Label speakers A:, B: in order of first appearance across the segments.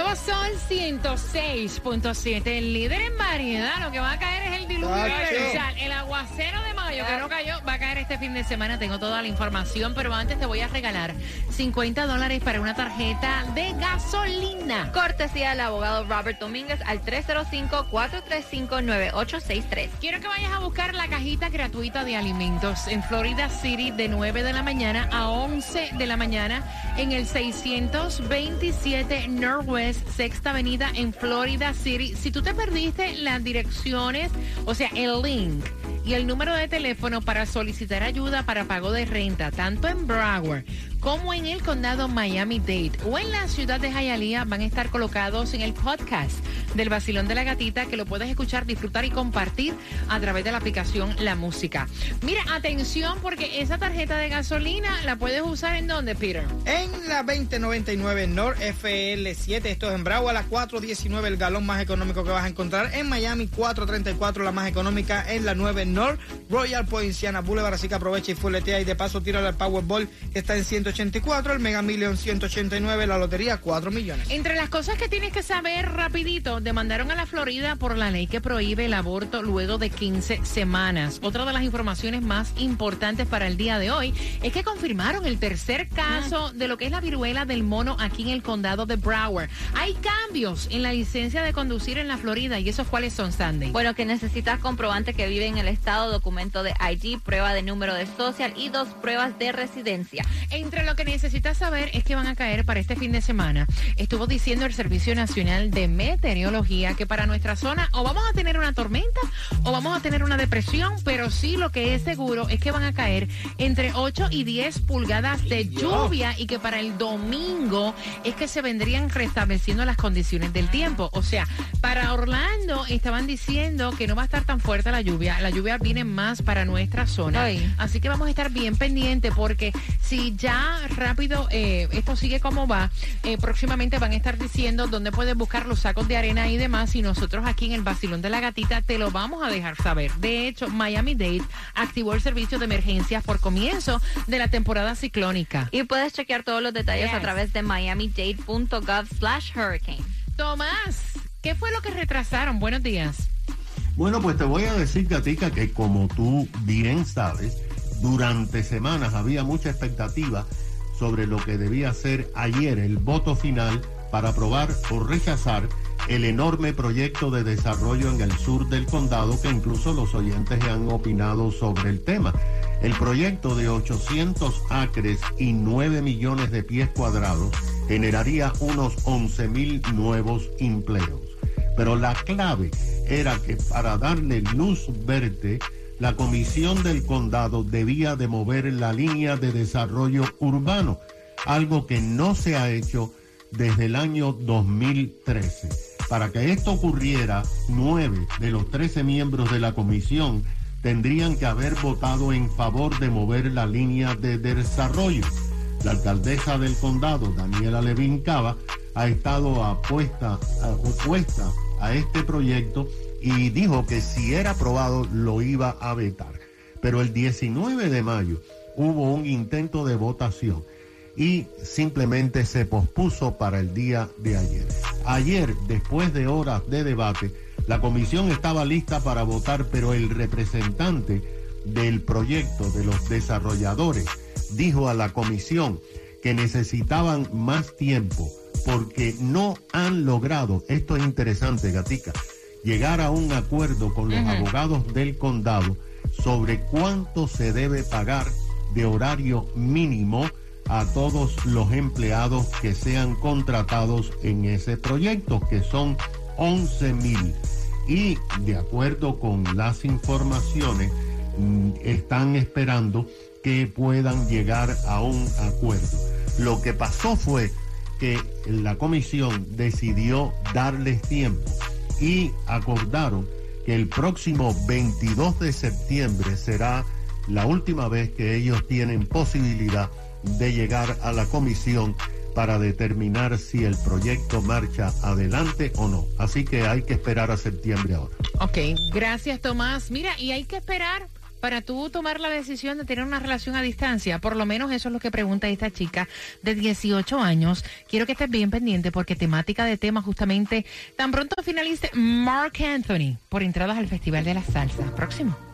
A: Nuevo Sol
B: 106.7, el líder en variedad, lo que va a caer es el diluvio
C: Tacho.
B: universal. Que no cayó va a caer este fin de semana. Tengo toda la información, pero antes te voy a regalar 50 dólares para una tarjeta de gasolina.
D: Cortesía del abogado Robert Domínguez al 305-435-9863.
B: Quiero que vayas a buscar la cajita gratuita de alimentos en Florida City de 9 de la mañana a 11 de la mañana en el 627 Northwest Sexta Avenida en Florida City. Si tú te perdiste las direcciones, o sea, el link y el número de teléfono para solicitar ayuda para pago de renta, tanto en Broward como en el condado Miami-Dade o en la ciudad de Hialeah van a estar colocados en el podcast del Vacilón de la Gatita que lo puedes escuchar, disfrutar y compartir a través de la aplicación La Música. Mira, atención porque esa tarjeta de gasolina la puedes usar en dónde, Peter?
C: En la 2099 North FL7, esto es en Bravo, a la 419 el galón más económico que vas a encontrar. En Miami 434 la más económica en la 9 North Royal Poinciana Boulevard, así que aprovecha y fuletea y de paso tira al Powerball que está en 184, el Mega Million 189, la lotería 4 millones.
B: Entre las cosas que tienes que saber rapidito, demandaron a la Florida por la ley que prohíbe el aborto luego de 15 semanas. Otra de las informaciones más importantes para el día de hoy es que confirmaron el tercer caso de lo que es la viruela del mono aquí en el condado de Broward. Hay cambios en la licencia de conducir en la Florida y esos cuáles son, Sandy.
D: Bueno, que necesitas comprobante que vive en el estado, documento de ID, prueba de número de social y dos pruebas de residencia.
B: Entre lo que necesitas saber es que van a caer para este fin de semana. Estuvo diciendo el Servicio Nacional de Meteorología que para nuestra zona o vamos a tener una tormenta o vamos a tener una depresión, pero sí lo que es seguro es que van a caer entre 8 y 10 pulgadas de lluvia y que para el domingo es que se vendrían restableciendo las condiciones del tiempo. O sea, para Orlando estaban diciendo que no va a estar tan fuerte la lluvia. La lluvia viene más para nuestra zona. Así que vamos a estar bien pendientes porque si ya rápido eh, esto sigue como va, eh, próximamente van a estar diciendo dónde puedes buscar los sacos de arena y demás y nosotros aquí en el Basilón de la Gatita te lo vamos a dejar saber. De hecho, Miami-Dade activó el servicio de emergencias por comienzo de la temporada ciclónica.
D: Y puedes chequear todos los detalles
B: Yes.
D: a través de miamidade.gov slash hurricane.
B: Tomás, ¿qué fue lo que retrasaron? Buenos días.
E: Bueno, pues te voy a decir, Gatica, que como tú bien sabes, durante semanas había mucha expectativa sobre lo que debía ser ayer el voto final para aprobar o rechazar el enorme proyecto de desarrollo en el sur del condado que incluso los oyentes han opinado sobre el tema. El proyecto de 800 acres y 9 millones de pies cuadrados generaría unos 11 mil nuevos empleos. Pero la clave era que para darle luz verde, la comisión del condado debía de mover la línea de desarrollo urbano, algo que no se ha hecho desde el año 2013. Para que esto ocurriera, nueve de los 13 miembros de la comisión tendrían que haber votado en favor de mover la línea de desarrollo. La alcaldesa del condado, Daniela Levin Cava, ha estado opuesta a este proyecto y dijo que si era aprobado lo iba a vetar. Pero el 19 de mayo hubo un intento de votación y simplemente se pospuso para el día de ayer. Ayer, después de horas de debate, la comisión estaba lista para votar, pero el representante del proyecto de los desarrolladores dijo a la comisión que necesitaban más tiempo porque no han logrado, esto es interesante, Gatica, llegar a un acuerdo con los abogados del condado sobre cuánto se debe pagar de horario mínimo a todos los empleados que sean contratados en ese proyecto, que son 11 mil. Y de acuerdo con las informaciones, mm, están esperando que puedan llegar a un acuerdo. Lo que pasó fue que la comisión decidió darles tiempo y acordaron que el próximo 22 de septiembre será la última vez que ellos tienen posibilidad de llegar a la comisión para determinar si el proyecto marcha adelante o no. Así que hay que esperar a septiembre ahora.
B: Ok, gracias Tomás. Mira, y hay que esperar para tú tomar la decisión de tener una relación a distancia. Por lo menos eso es lo que pregunta esta chica de 18 años. Quiero que estés bien pendiente porque temática de tema justamente tan pronto finalice Mark Anthony por entradas al Festival de la Salsa. Próximo.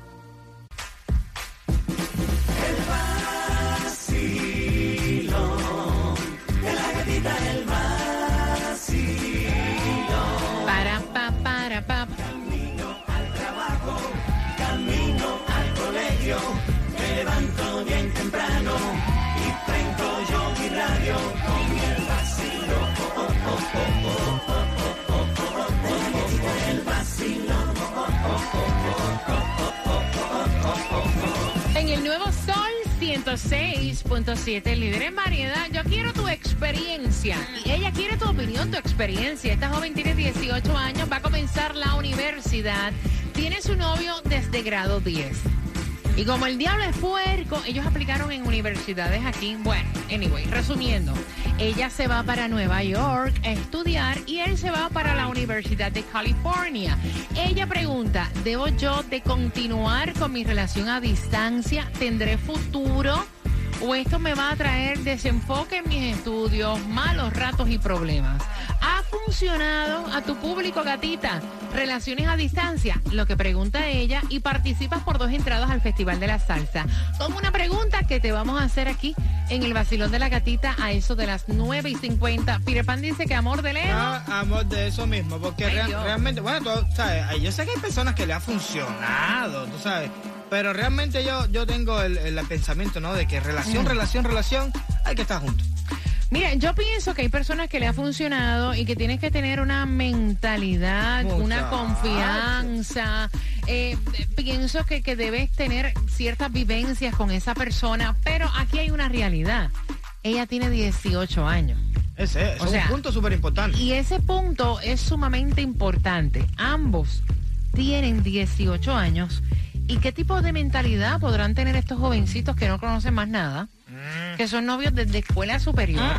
B: El nuevo Sol 106.7, líder en variedad. Yo quiero tu experiencia. Y ella quiere tu opinión, tu experiencia. Esta joven tiene 18 años, va a comenzar la universidad. Tiene su novio desde grado 10. Y como el diablo es puerco, ellos aplicaron en universidades aquí. Bueno, anyway, resumiendo, ella se va para Nueva York a estudiar y él se va para la Universidad de California. Ella pregunta, ¿debo yo de continuar con mi relación a distancia? ¿Tendré futuro? ¿O esto me va a traer desenfoque en mis estudios, malos ratos y problemas? ¿Ha funcionado a tu público, gatita? Relaciones a distancia, lo que pregunta ella, y participas por dos entradas al Festival de la Salsa. Con una pregunta que te vamos a hacer aquí en el Vacilón de la Gatita a eso de las 9 y 50. Peter Pan dice que amor de lejos.
C: Ah, amor, de eso mismo, porque
B: Ay,
C: real-
B: Dios.
C: realmente, bueno, tú sabes, yo sé que hay personas que le ha funcionado, tú sabes, pero realmente yo, yo tengo el, el pensamiento, ¿no? De que relación,
B: Mm.
C: relación, relación, hay que estar juntos.
B: Mira, yo pienso que hay personas que le ha funcionado y que tienes que tener una mentalidad, una confianza. Eh, pienso que, que debes tener ciertas vivencias con esa persona, pero aquí hay una realidad. Ella tiene 18 años.
C: Ese, ese
B: O
C: es
B: sea,
C: un punto súper importante.
B: Y ese punto es sumamente importante. Ambos tienen 18 años. ¿Y qué tipo de mentalidad podrán tener estos jovencitos que no conocen más nada? Que son novios desde escuela superior.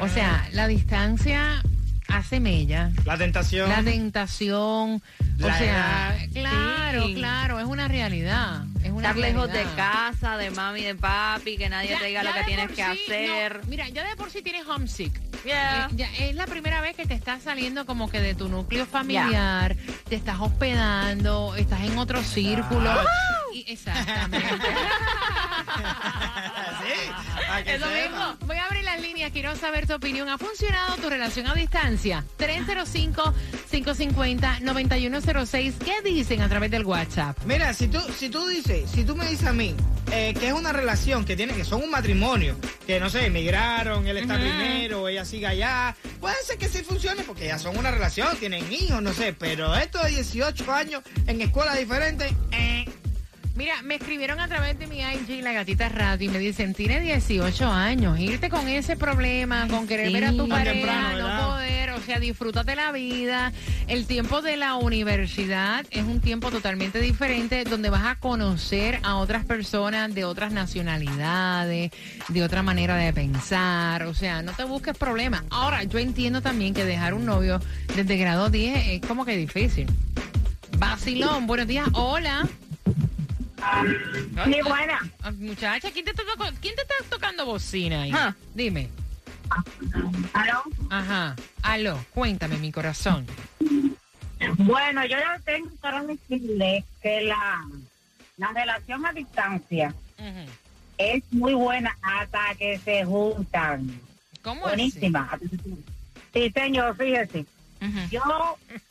B: O sea, la distancia hace mella.
C: La tentación.
B: La tentación. O sea,
C: edad.
B: claro,
D: Sí.
B: claro, es una realidad. Es una
D: Estar lejos de casa, de mami, de papi, que nadie
B: Ya-
D: te diga lo que tienes que hacer.
B: no, mira, ya de por sí tienes homesick.
D: Yeah.
B: Eh, ya es la primera vez que te estás saliendo como que de tu núcleo familiar, te estás hospedando, estás en otro círculo. Y- exactamente. Eso mismo. Voy a abrir las líneas, quiero saber tu opinión. ¿Ha funcionado tu relación a distancia? 305-550-9106. ¿Qué dicen a través del WhatsApp?
C: Mira, si tú, si tú dices, si tú me dices a mí eh, que es una relación que tiene, que son un matrimonio, que no sé, emigraron, él está primero, ella sigue allá, puede ser que sí funcione porque ya son una relación, tienen hijos, no sé, pero esto de 18 años en escuelas diferentes, eh,
B: Mira, me escribieron a través de mi IG, la gatita radio, y me dicen, tiene 18 años, irte con ese problema, con querer
D: sí.
B: ver a tu
C: Tan
B: pareja,
C: temprano,
B: no poder, o sea, disfrútate la vida. El tiempo de la universidad es un tiempo totalmente diferente, donde vas a conocer a otras personas de otras nacionalidades, de otra manera de pensar, o sea, no te busques problemas. Ahora, yo entiendo también que dejar un novio desde grado 10 es como que difícil. Vacilón, buenos días, hola.
F: Sí, buena.
B: Ah, Muchacha, ¿quién te, está toco- ¿quién te está tocando bocina ahí?
D: Ah.
B: Dime.
F: ¿Aló?
B: Ajá. Aló, cuéntame, mi corazón.
F: Bueno, yo ya tengo para decirle que la, la relación a distancia es muy buena hasta que se juntan.
B: ¿Cómo así?
F: Buenísima. Sí, señor, fíjese. Yo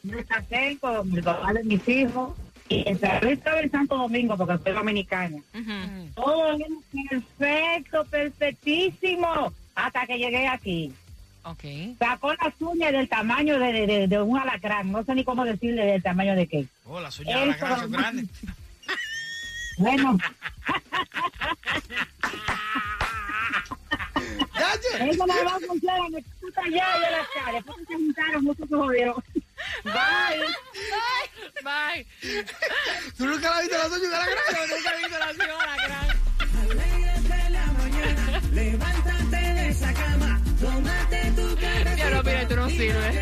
F: me casé con el papá de mis hijos Y entré estaba en Santo Domingo porque soy dominicana.
D: Ujú.
F: Todo bien, perfecto, perfectísimo. Hasta que llegué aquí.
B: Ok.
F: Sacó las uñas del tamaño de, de- de- de un alacrán. No sé ni cómo decirle del tamaño de qué.
C: Oh, las uñas de la gran son grandes.
F: Bueno, eso nada más funciona. Me puta ya de las caras. Después que se juntaron, muchos se jodieron. Bye.
B: Bye.
C: ¿Tú nunca la viste las uñas de la gran?
B: Yo nunca he visto la señora gran. Ya no, mira, tú no sirves.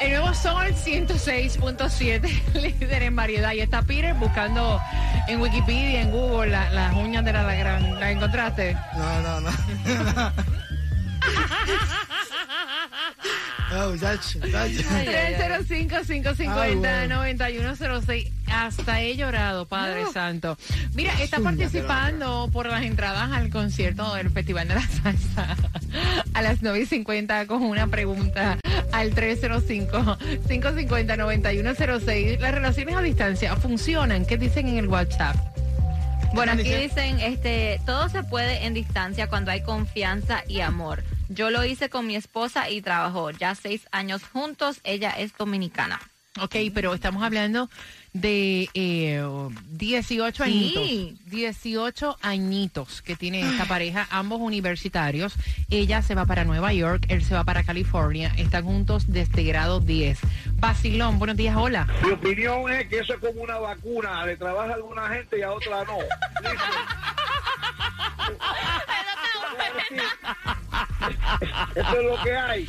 B: El nuevo Sol 106.7, líder en variedad. Y está Peter buscando en Wikipedia, en Google, la- las uñas de la, gran. ¿La encontraste?
C: No, no, no. muchacho, muchacho.
B: 305-550-9106. Hasta he llorado, Padre Santo. Mira, está participando por las entradas al concierto del Festival de la Salsa a las 9 y 50 con una pregunta al 305-550-9106. Las relaciones a distancia funcionan. ¿Qué dicen en el WhatsApp?
D: Bueno, aquí
C: Dice-
D: dicen, este, todo se puede en distancia cuando hay confianza y amor. Yo lo hice con mi esposa y trabajó ya seis años juntos. Ella es dominicana.
B: Ok, pero estamos hablando de eh, 18
D: Sí.
B: añitos. 18 añitos que tiene esta pareja, ambos universitarios. Ella se va para Nueva York, él se va para California. Están juntos desde grado 10. Basilón, buenos días, hola.
G: Mi opinión es que eso es como una vacuna, le trabaja a alguna gente y a otra no. Eso es lo que hay.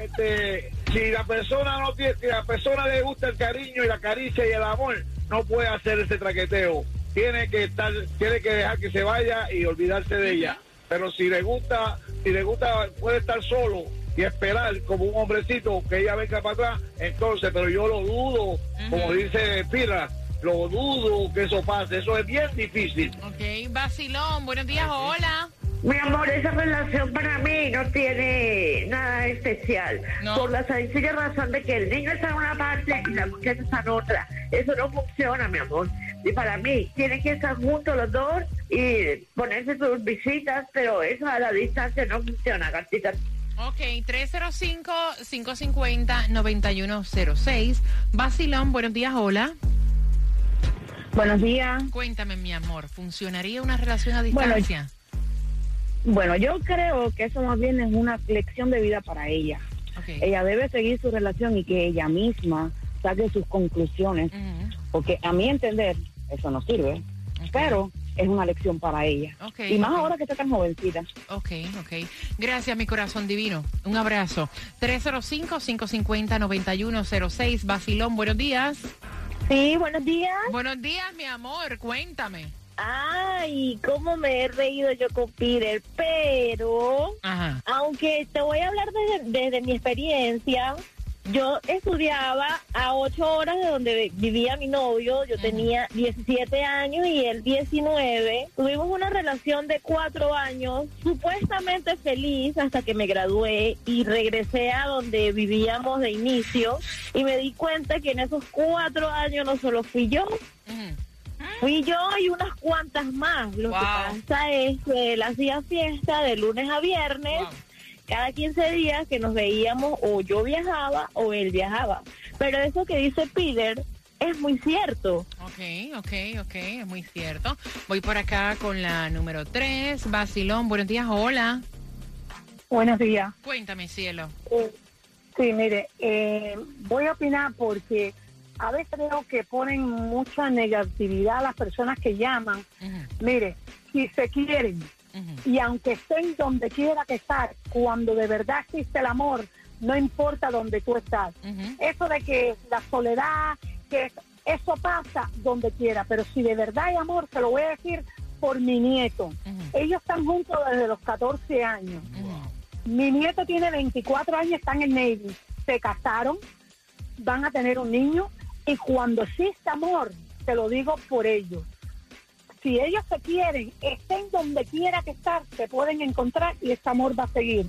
G: Este, si la persona no tiene, si la persona le gusta el cariño y la caricia y el amor, no puede hacer ese traqueteo. Tiene que estar, tiene que dejar que se vaya y olvidarse de ella. Pero si le gusta, si le gusta, puede estar solo y esperar como un hombrecito que ella venga para atrás, entonces, pero yo lo dudo, como dice Pira, lo dudo que eso pase, eso es bien difícil.
B: Ok, Basilón, buenos días, hola.
H: Mi amor, esa relación para mí no tiene nada especial.
B: No.
H: Por la sencilla razón de que el niño está en una parte y la muchacha está en otra. Eso no funciona, mi amor. Y para mí, tienen que estar juntos los dos y ponerse sus visitas, pero eso a la distancia no funciona, gatita.
B: Ok, 305-550-9106. Basilón, buenos días, hola.
F: Buenos días.
B: Cuéntame, mi amor, ¿funcionaría una relación a distancia?
F: Bueno, yo creo que eso más bien es una lección de vida para ella.
B: Ok.
F: Ella debe seguir su relación y que ella misma saque sus conclusiones, porque a mi entender eso no sirve, pero es una lección para ella.
B: Ok,
F: y más ahora que está tan jovencita.
B: Ok, ok. Gracias, mi corazón divino. Un abrazo. 305-550-9106. Basilón, buenos días.
H: Sí, buenos días.
B: Buenos días, mi amor. Cuéntame.
H: Ay, cómo me he reído yo con Peter, pero
B: Ajá.
H: aunque te voy a hablar desde, desde mi experiencia, yo estudiaba a ocho horas de donde vivía mi novio, yo tenía 17 años y él 19. Tuvimos una relación de cuatro años, supuestamente feliz hasta que me gradué y regresé a donde vivíamos de inicio y me di cuenta que en esos cuatro años no solo fui yo. Fui yo y unas cuantas más. Lo
B: Wow.
H: que pasa es que él hacía fiesta de lunes a viernes,
B: Wow.
H: cada 15 días que nos veíamos o yo viajaba o él viajaba. Pero eso que dice Peter es muy cierto.
B: Ok, ok, ok. Es muy cierto. Voy por acá con la número 3. Basilón, buenos días. Hola.
F: Buenos días.
B: Cuéntame, cielo.
F: Eh, sí, mire, eh, voy a opinar porque a veces creo que ponen mucha negatividad a las personas que llaman. Mire, si se quieren y aunque estén donde quiera que estar, cuando de verdad existe el amor, no importa donde tú estás. Eso de que la soledad, que eso pasa donde quiera, pero si de verdad hay amor, te lo voy a decir por mi nieto. Ellos están juntos desde los 14 años. Mi nieto tiene 24 años, está en el Navy. Se casaron, van a tener un niño y cuando existe amor, te lo digo por ellos. si ellos se quieren, estén donde quiera que estar, se pueden encontrar y ese amor va a seguir.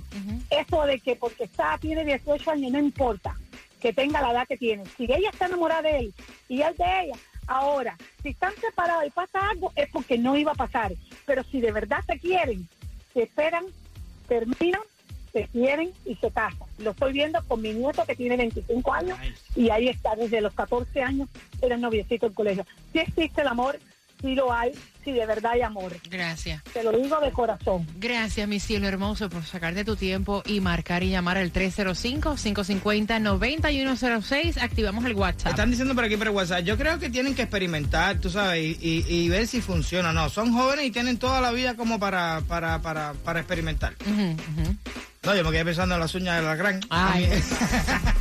F: Eso de que porque está, tiene 18 años, no importa que tenga la edad que tiene. Si ella está enamorada de él y él de ella, ahora, si están separados y pasa algo, es porque no iba a pasar. Pero si de verdad se quieren, se esperan, terminan, se quieren y se casan. Lo estoy viendo con mi nieto que tiene 25 años y ahí está, desde los 14 años era noviecito del colegio. Si existe el amor, si lo hay, si de verdad hay amor.
B: Gracias.
F: Te lo digo de corazón.
B: Gracias, mi cielo hermoso, por sacarte tu tiempo y marcar y llamar al 305-550-9106. Activamos el WhatsApp.
C: Están diciendo por aquí por el WhatsApp. Yo creo que tienen que experimentar, tú sabes, y, y- y ver si funciona o no. Son jóvenes y tienen toda la vida como para, para, para, para experimentar.
B: Ujú.
C: No, yo me quedé pensando en las uñas de la gran.
B: Ay.